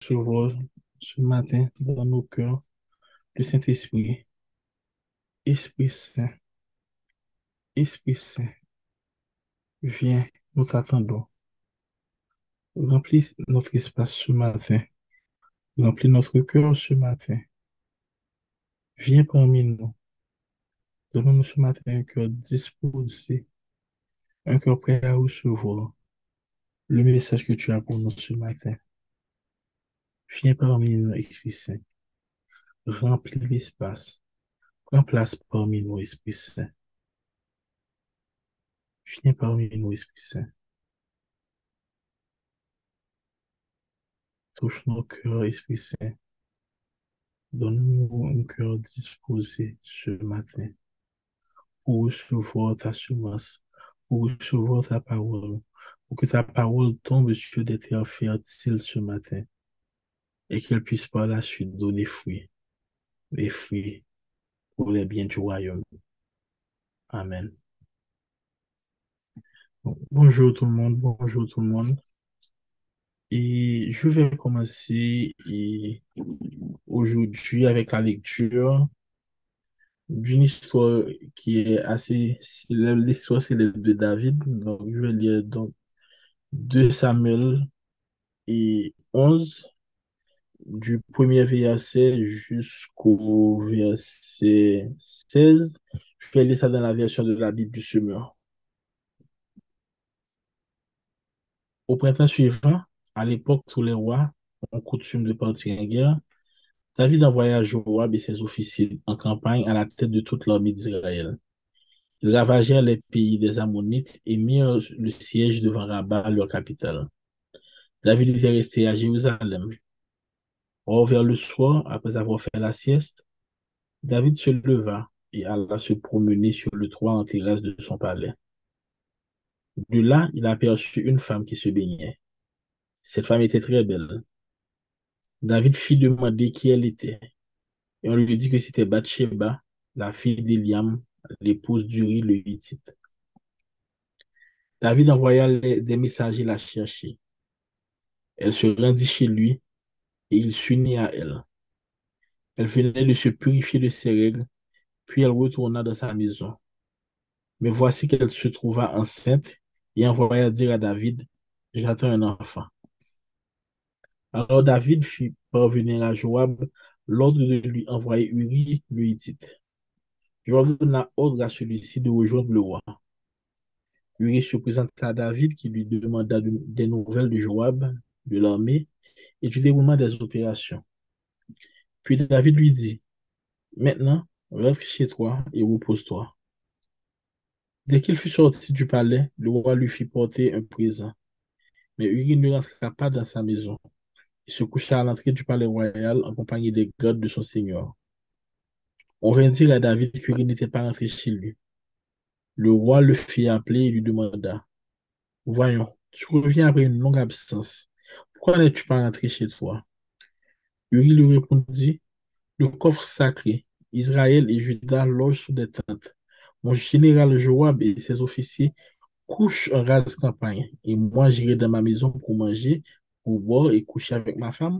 ce matin dans nos cœurs le Saint-Esprit. Esprit Saint, Esprit Saint, viens, nous t'attendons. Remplis notre espace ce matin. Remplis notre cœur ce matin. Viens parmi nous. Donne-nous ce matin un cœur disposé, un cœur prêt à recevoir le message que tu as pour nous ce matin. Viens parmi nous, Esprit Saint. Remplis l'espace. Prends place parmi nous, Esprit Saint. Viens parmi nous, Esprit Saint. Touche nos cœurs, Esprit Saint. Donne-nous un cœur disposé ce matin pour recevoir ta semence, pour recevoir ta parole, pour que ta parole tombe sur des terres fertiles ce matin et qu'elle puisse par la suite donner fruit, des fruits pour les biens du royaume. Amen. Bonjour tout le monde, bonjour tout le monde. Et je vais commencer aujourd'hui avec la lecture d'une histoire qui est assez célèbre, l'histoire célèbre de David. Donc, je vais lire donc 2 Samuel et 11, du premier verset jusqu'au verset 16. Je vais lire ça dans la version de la Bible du Semeur. Au printemps suivant, à l'époque, tous les rois ont coutume de partir en guerre. David envoya Joab et ses officiers en campagne à la tête de toute l'armée d'Israël. Ils ravagèrent les pays des Ammonites et mirent le siège devant Rabat, leur capitale. David était resté à Jérusalem. Or, vers le soir, après avoir fait la sieste, David se leva et alla se promener sur le toit en terrasse de son palais. De là, il aperçut une femme qui se baignait. Cette femme était très belle. David fit demander qui elle était. Et on lui dit que c'était Bathsheba, la fille d'Eliam, l'épouse d'Uri le Hittite. David envoya des messagers la chercher. Elle se rendit chez lui et il s'unit à elle. Elle venait de se purifier de ses règles, puis elle retourna dans sa maison. Mais voici qu'elle se trouva enceinte et envoya dire à David, j'attends un enfant. Alors David fit parvenir à Joab l'ordre de lui envoyer Uri le Hittite. Joab donna ordre à celui-ci de rejoindre le roi. Uri se présenta à David qui lui demanda des nouvelles de Joab, de l'armée et du déroulement des opérations. Puis David lui dit, Maintenant, rentre chez toi et repose-toi. Dès qu'il fut sorti du palais, le roi lui fit porter un présent. Mais Uri ne rentra pas dans sa maison. Il se coucha à l'entrée du palais royal en compagnie des gardes de son seigneur. On vint dire à David qu'Uri n'était pas rentré chez lui. Le roi le fit appeler et lui demanda, Voyons, tu reviens après une longue absence. Pourquoi n'es-tu pas rentré chez toi? Uri lui répondit, Le coffre sacré, Israël et Juda logent sous des tentes. Mon général Joab et ses officiers couchent en rase campagne, et moi j'irai dans ma maison pour manger, pour boire et coucher avec ma femme.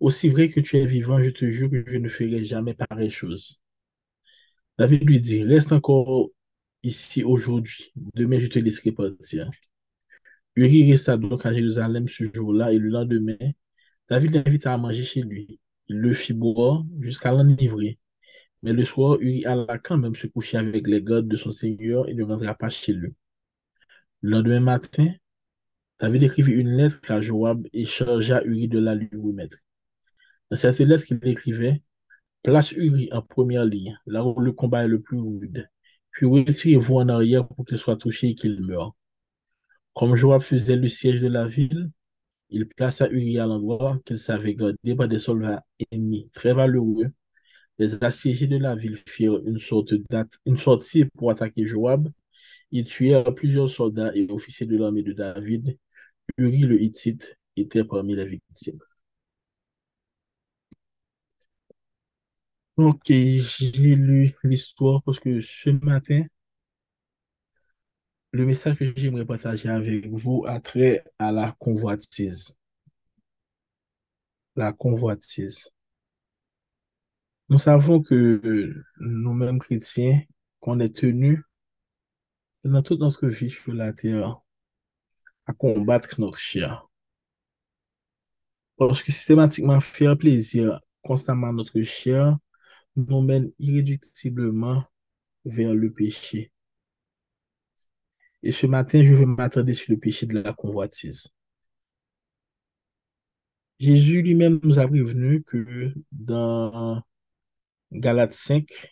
Aussi vrai que tu es vivant, je te jure que je ne ferai jamais pareille chose. David lui dit, reste encore ici aujourd'hui, demain je te laisserai partir. Uri resta donc à Jérusalem ce jour-là et le lendemain, David l'invita à manger chez lui. Il le fit boire jusqu'à l'enivrer. Mais le soir, Uri alla quand même se coucher avec les gardes de son seigneur et ne rentra pas chez lui. Le lendemain matin, David écrivit une lettre à Joab et chargea Uri de la lui remettre. Dans cette lettre qu'il écrivait, place Uri en première ligne, là où le combat est le plus rude, puis retirez-vous en arrière pour qu'il soit touché et qu'il meure. Comme Joab faisait le siège de la ville, il plaça Uri à l'endroit qu'il savait garder par des soldats ennemis très valeureux. Les assiégés de la ville firent une, sorte sortie pour attaquer Joab. Ils tuèrent plusieurs soldats et officiers de l'armée de David. Uri le Hittite était parmi les victimes. Ok, j'ai lu l'histoire parce que ce matin, le message que j'aimerais partager avec vous a trait à la convoitise. la convoitise. Nous savons que nous-mêmes chrétiens, qu'on est tenus dans toute notre vie sur la terre à combattre notre chair. Parce que systématiquement faire plaisir constamment à notre chair nous mène irréductiblement vers le péché. Et ce matin, je vais m'attarder sur le péché de la convoitise. Jésus lui-même nous a prévenu que dans Galates 5,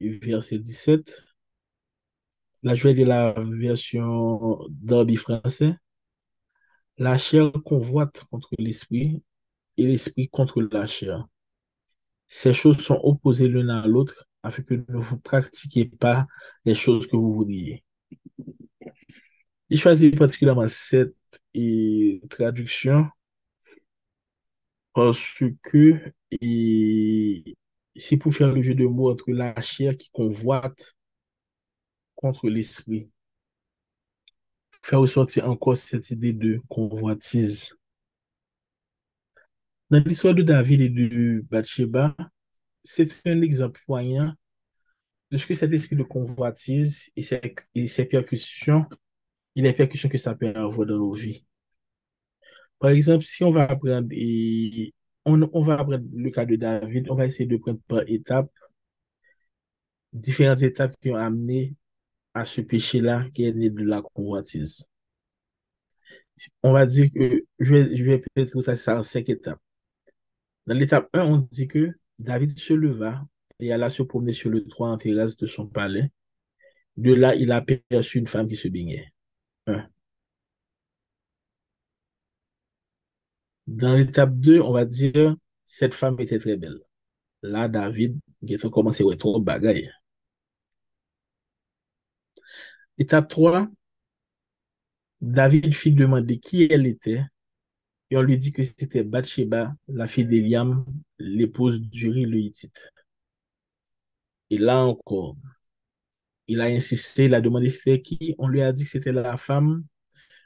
verset 17, là je vais lire la version d'Arby français, la chair convoite contre l'esprit et l'esprit contre la chair. Ces choses sont opposées l'une à l'autre afin que ne vous pratiquiez pas les choses que vous voudriez. J'ai choisi particulièrement cette et, traduction parce que c'est pour faire le jeu de mots entre la chair qui convoite contre l'esprit. Faire ressortir encore cette idée de convoitise. Dans l'histoire de David et de Bathsheba, c'est un exemple poignant de ce que cet esprit de convoitise et ses, et ses percussions, et les percussions que ça peut avoir dans nos vies. Par exemple, si on va apprendre, et on, on va apprendre le cas de David, on va essayer de prendre par étapes différentes étapes qui ont amené à ce péché-là qui est né de la convoitise. On va dire que je vais, je vais peut-être ça en cinq étapes. Dans l'étape 1, on dit que David se leva et alla se promener sur le toit en terrasse de son palais. De là, il a aperçu une femme qui se baignait. Dans l'étape 2, on va dire cette femme était très belle. Là, David, il a commencé à trop bagaille. Étape 3, David fit demander qui elle était et on lui dit que c'était Bathsheba, la fille d'Eliam, l'épouse d'Uri le Hittite. Et là encore, il a insisté, il a demandé c'était qui. On lui a dit que c'était la femme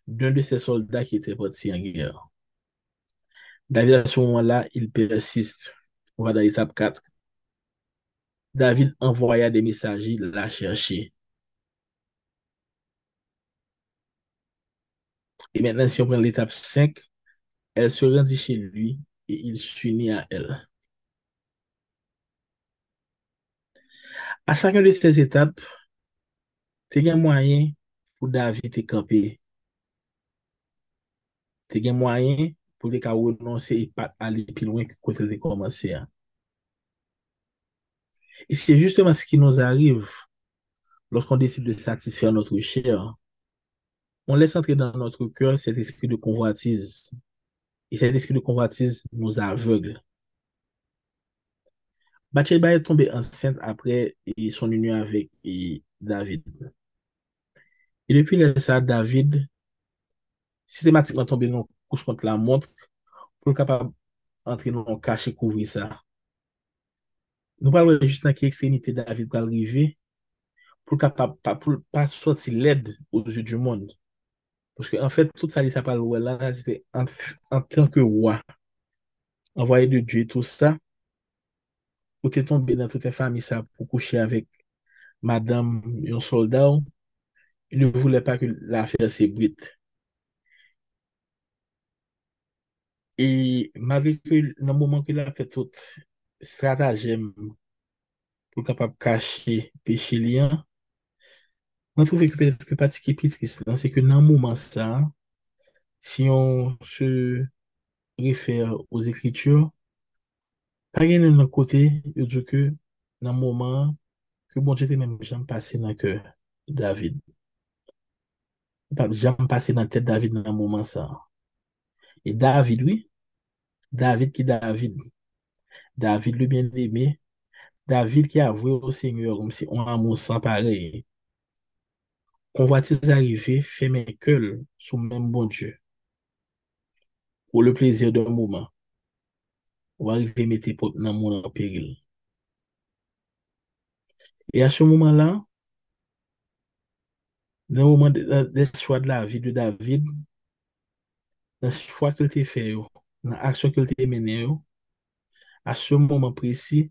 d'un de ses soldats qui était parti en guerre. David, à ce moment-là, il persiste. On va dans l'étape 4. David envoya des messagers la chercher. Et maintenant, si on prend l'étape 5, elle se rendit chez lui et il s'unit à elle. A chakyon de sez etap, te gen mwayen pou David te kampe. Te gen mwayen pou de ka wononse e pat ale pilwen ki kote de komanse a. E se justeman se ki nou arrive lorsqu'on deside de satisfère notre chair, on laisse entrer dans notre cœur cet esprit de convoitise. Et cet esprit de convoitise nous aveugle. Bathsheba est tombée enceinte après son union avec David. Et depuis le ça, David systématiquement tombé dans couche contre la montre pour être capable d'entrer dans le cachet et couvrir ça. Nous parlons juste dans quelle extrémité David va arriver pour capable pour pas sortir l'aide aux yeux du monde. Parce qu'en en fait, tout ça, ça parle là, c'était en, en tant que roi, envoyé de Dieu, tout ça. ou te tombe nan toute fami sa pou kouche avèk madame yon soldat ou, ne voulè pa ke l'affaire se brite. E mavè ke nan mouman ke la fè tout stratagem pou kapap kache peche liyan, nan trouve ke, ke pati ki pitris nan, se ke nan mouman sa, si yon se refer os ekritur, Ka gen yon nan kote, yo djou ke nan mouman, ke bonje te menm jam pase nan ke David. Pap jam pase nan tet David nan mouman sa. E David, oui, David ki David. David le bien eme, David ki avwe o Seigneur, om si on amou san parey. Konvatiz arive, fe men kel sou menm bonje. Ou le plezir de mouman. Va arriver à mettre dans mon en péril. Et à ce moment-là, dans le moment des choix de la vie de David, dans ce choix qu'il t'a fait, dans l'action qu'il était menée, à ce moment précis,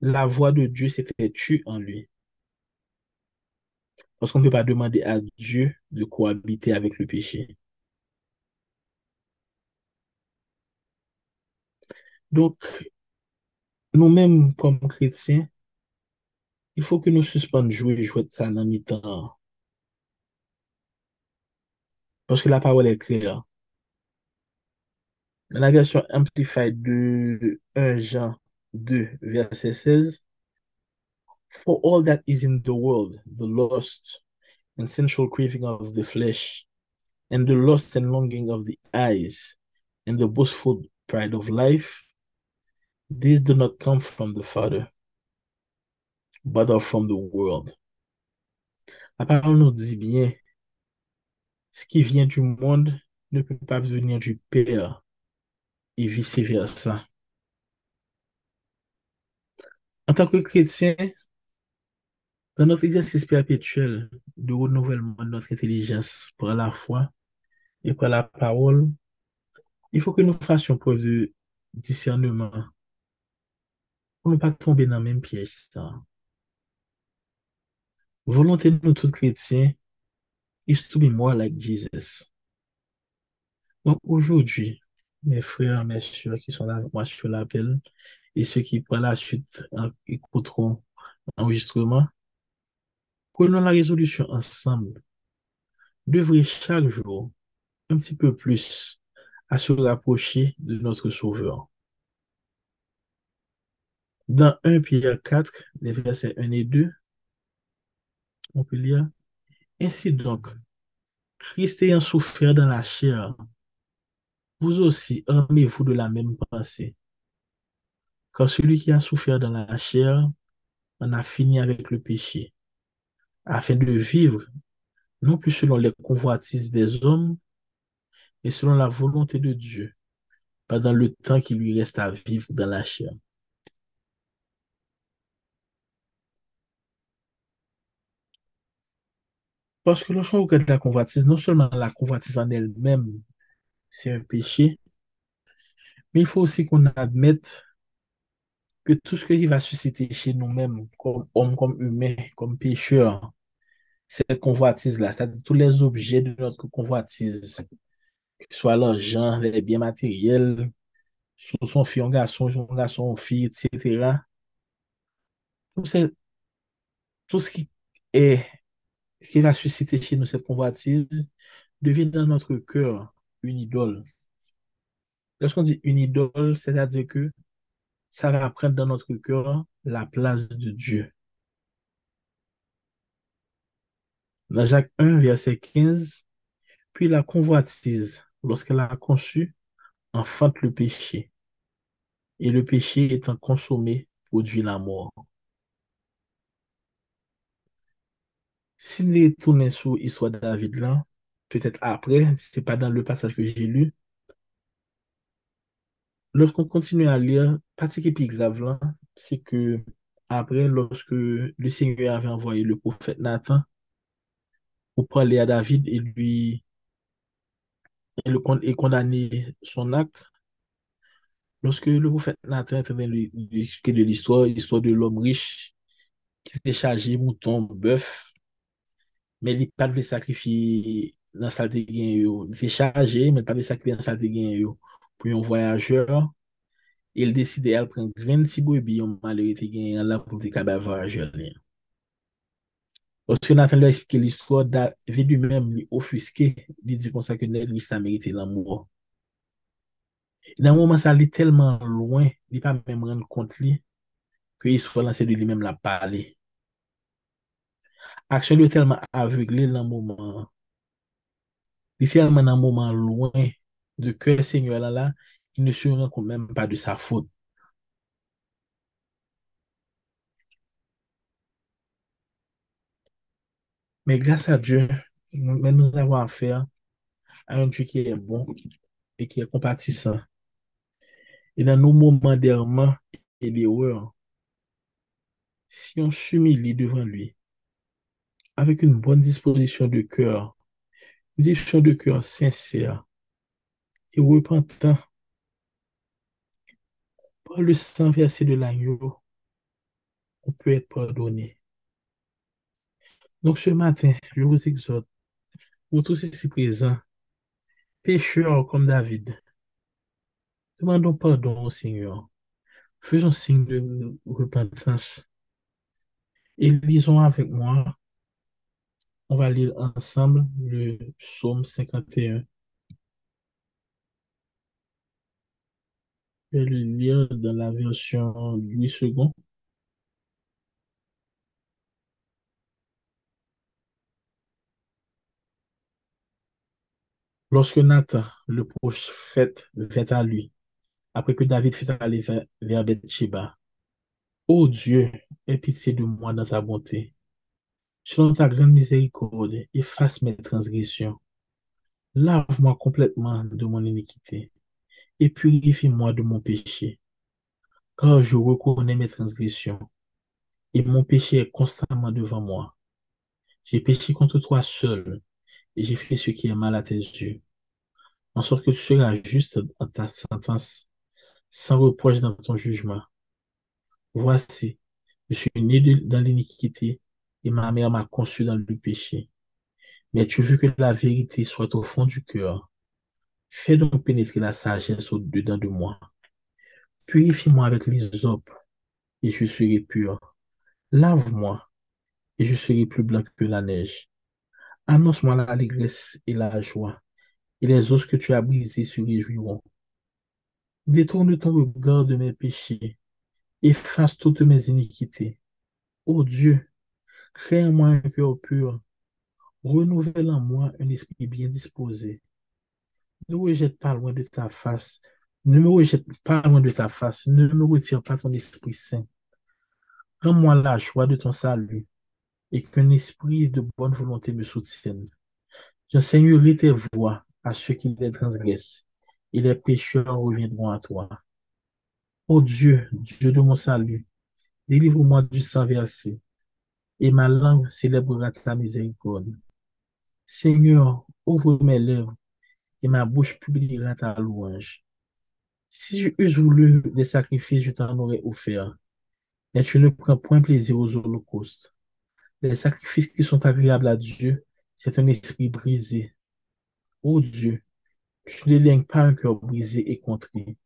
la voix de Dieu s'était tue en lui. Parce qu'on ne peut pas demander à Dieu de cohabiter avec le péché. Donc, nous-mêmes, comme chrétiens, il faut que nous suspendions jouer, jouer ça dans mi-temps. Parce que la parole est claire. Dans la version Amplified de 1 Jean 2, verset 16, For all that is in the world, the lust and sensual craving of the flesh, and the lust and longing of the eyes, and the boastful pride of life, These do not come from the Father, but are from the world. La parole nous dit bien, ce qui vient du monde ne peut pas venir du Père et vice-versa. En tant que chrétien, dans notre exercice perpétuel de renouvellement de notre intelligence par la foi et par la parole, il faut que nous fassions preuve de discernement pour ne pas tomber dans le même piège. Volonté de nous tous chrétiens is to be more like Jesus. Donc aujourd'hui, mes frères, mes soeurs qui sont là avec moi sur l'appel et ceux qui par la suite écouteront l'enregistrement, prenons la résolution ensemble d'œuvrer chaque jour un petit peu plus à se rapprocher de notre Sauveur. Dans 1 Pierre 4, les versets 1 et 2, on peut lire, Ainsi donc, Christ ayant souffert dans la chair, vous aussi armez-vous de la même pensée. Car celui qui a souffert dans la chair en a fini avec le péché, afin de vivre non plus selon les convoitises des hommes, mais selon la volonté de Dieu, pendant le temps qui lui reste à vivre dans la chair. Parce que lorsqu'on regarde la convoitise, non seulement la convoitise en elle-même, c'est un péché, mais il faut aussi qu'on admette que tout ce qui va susciter chez nous-mêmes, comme hommes, comme humains, comme pécheurs, cette convoitise-là, c'est-à-dire tous les objets de notre convoitise, que ce soit l'argent, les biens matériels, son fille, un garçon, son garçon, fille, etc. Tout, tout ce qui est qui va susciter chez nous cette convoitise devient dans notre cœur une idole. Lorsqu'on dit une idole, c'est-à-dire que ça va prendre dans notre cœur la place de Dieu. Dans Jacques 1, verset 15, puis la convoitise, lorsqu'elle a conçu, enfante le péché. Et le péché étant consommé, produit la mort. Si nous tournons sur l'histoire de David là, peut-être après, c'est pas dans le passage que j'ai lu, lorsqu'on continue à lire, partie qui est plus grave c'est que après, lorsque le Seigneur avait envoyé le prophète Nathan pour parler à David et lui et, le, et condamner son acte, lorsque le prophète Nathan est en de de l'histoire, l'histoire de l'homme riche qui fait charger mouton, bœuf, men li pa dwe sakrifi nan salte gen yo. Li fe chaje, men pa dwe sakrifi nan salte gen yo. Pou yon voyajeur, el deside al pren 26 bebi yon malerite gen yon la pou te kabe voyajeur li. Oske Nathan lè explike l'histoire, David lui mèm li ofuske li di konsa ke nè li sa merite l'amou. Nan mouman sa li telman loin, li pa mèm ren kont li, ke yi sou lanse de li mèm la pale. Aksyon li telman avegle nan mouman. Li telman nan mouman louen de ke se nyo la la, ki ne sou ren kon menm pa de sa fote. Men grase a Diyo, men nou avon afer a yon Diyo ki e bon e ki e kompatisan. E nan nou mouman derman e li ouer, si yon sumili devan li, avec une bonne disposition de cœur, une disposition de cœur sincère et repentant Par le sang versé de l'agneau, on peut être pardonné. Donc ce matin, je vous exhorte, vous tous ici présents, pécheurs comme David, demandons pardon au Seigneur. Faisons signe de repentance et lisons avec moi. On va lire ensemble le psaume 51. Je vais le lire dans la version Louis II. Lorsque Nathan, le prophète, vint à lui, après que David fut allé vers, vers Ô Dieu, aie pitié de moi dans ta bonté. Selon ta grande miséricorde, efface mes transgressions. Lave-moi complètement de mon iniquité et purifie-moi de mon péché. Car je reconnais mes transgressions et mon péché est constamment devant moi. J'ai péché contre toi seul et j'ai fait ce qui est mal à tes yeux. En sorte que tu seras juste dans ta sentence, sans reproche dans ton jugement. Voici, je suis né dans l'iniquité et ma mère m'a conçu dans le péché. Mais tu veux que la vérité soit au fond du cœur. Fais donc pénétrer la sagesse au-dedans de moi. Purifie-moi avec l'hysope et je serai pur. Lave-moi et je serai plus blanc que la neige. Annonce-moi l'allégresse et la joie, et les os que tu as brisés se réjouiront. Détourne ton regard de mes péchés, efface toutes mes iniquités. Ô Dieu, crée en moi un cœur pur, renouvelle en moi un esprit bien disposé. Ne rejette pas loin de ta face, ne me rejette pas loin de ta face, ne me retire pas ton Esprit Saint. Rends-moi la joie de ton salut et qu'un esprit de bonne volonté me soutienne. J'enseignerai tes voies à ceux qui les transgressent et les pécheurs reviendront à toi. Ô Dieu, Dieu de mon salut, délivre-moi du sang versé et ma langue célébrera ta miséricorde. Seigneur, ouvre mes lèvres et ma bouche publiera ta louange. Si je eusse voulu des sacrifices, je t'en aurais offert, mais tu ne prends point plaisir aux holocaustes. Les sacrifices qui sont agréables à Dieu, c'est un esprit brisé. Ô Dieu, tu ne lègues pas un cœur brisé et contrit.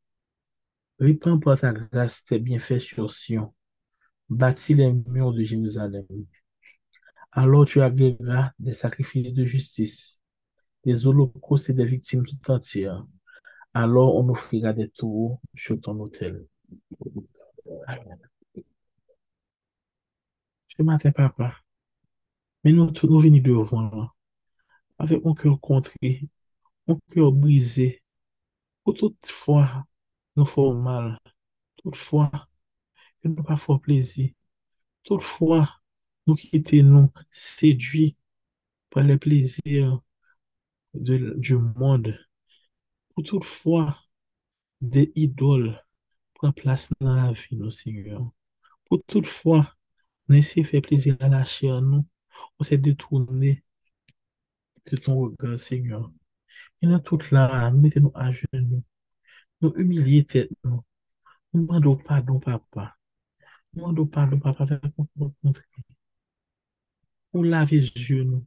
Répands par ta grâce tes bienfaits sur Sion. Bâtis les murs de Jérusalem. Alors tu agréeras des sacrifices de justice, des holocaustes et des victimes tout entières. Alors on offrira des taureaux sur ton autel. Amen. Ce matin, papa, mais nous, nous venons devant, avec mon cœur contré, mon cœur brisé, pour toutefois nous faisons mal, toutefois que nous pas fort plaisir, toutefois nous quittons nous séduits par les plaisirs du monde, pour toutefois des idoles prennent place dans la vie, Seigneur. Pour toutefois, de faire plaisir à la chair, nous, on s'est détourné de ton regard, Seigneur. Et nous toutes là, mettez-nous à genoux, nous humiliez tête, nous. Nous demandons pardon, papa. Pardon, papa, avec notre contre. Pour laver les yeux, nous.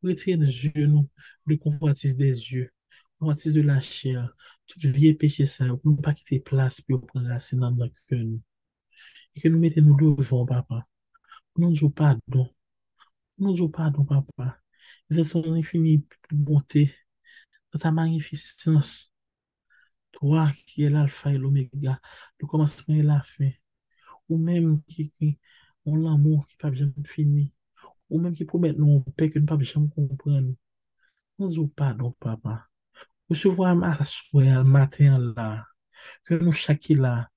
Pour retirer les yeux, nous, de convoitise des yeux, convoitise de la chair, tout vieux péché, ça, pour ne pas quitter place, pour prendre racine dans notre cœur. Et que nous mettons nous devant, papa. Nous nous pardon. Nous nous pardon, papa. C'est ton infinie bonté, dans ta magnificence. Toi qui es l'alpha et l'oméga, le commencement et la fin. ou menm ki on l'amou ki pap jam fini, ou menm ki pou met nou pek ki nou pap jam kompren. Nou zou pa nou papa. Ou sou vwa m aswe al maten la, ke nou chaki la,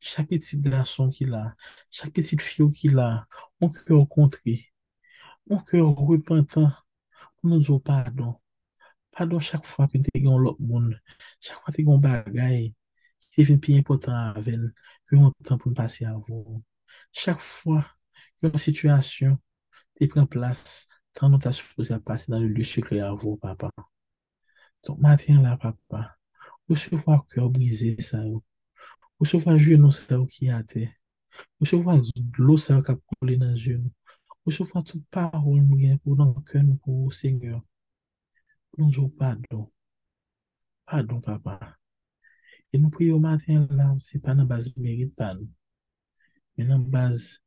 chaki tit glason ki la, chaki tit fio ki la, on kè ou kontri, on kè ou repentan, nou zou pardon. Pardon chak fwa ki te gen lop moun, chak fwa te gen bagay, ki te vin pi impotant aven, que on temps pour passer à vous. Chaque fois que une situation te prend place, nous t'as supposé passer dans le lieu secret à vous, papa. Donc, matin là, papa, recevoir cœur brisé, ça, Recevoir genou ça qui est à terre. Recevoir l'eau ça qui a coulé dans le genou. Recevoir toute parole nous gain pour dans le cœur nous le. Nous disons pardon. Pardon, papa. Et nous prions au matin là, c'est pas dans base mérite pas nous. Mais dans base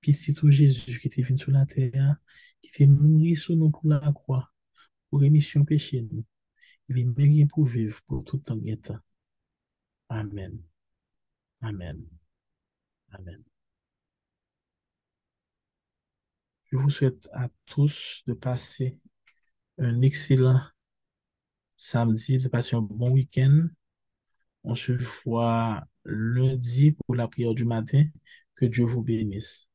petit tout Jésus qui était venu sur la terre, qui était mort sur nous pour la croix, pour rémission péché nous. Il est mérité pour vivre pour tout et temps. Amen. Amen. Amen. Je vous souhaite à tous de passer un excellent samedi, de passer un bon week-end. On se voit lundi pour la prière du matin. Que Dieu vous bénisse.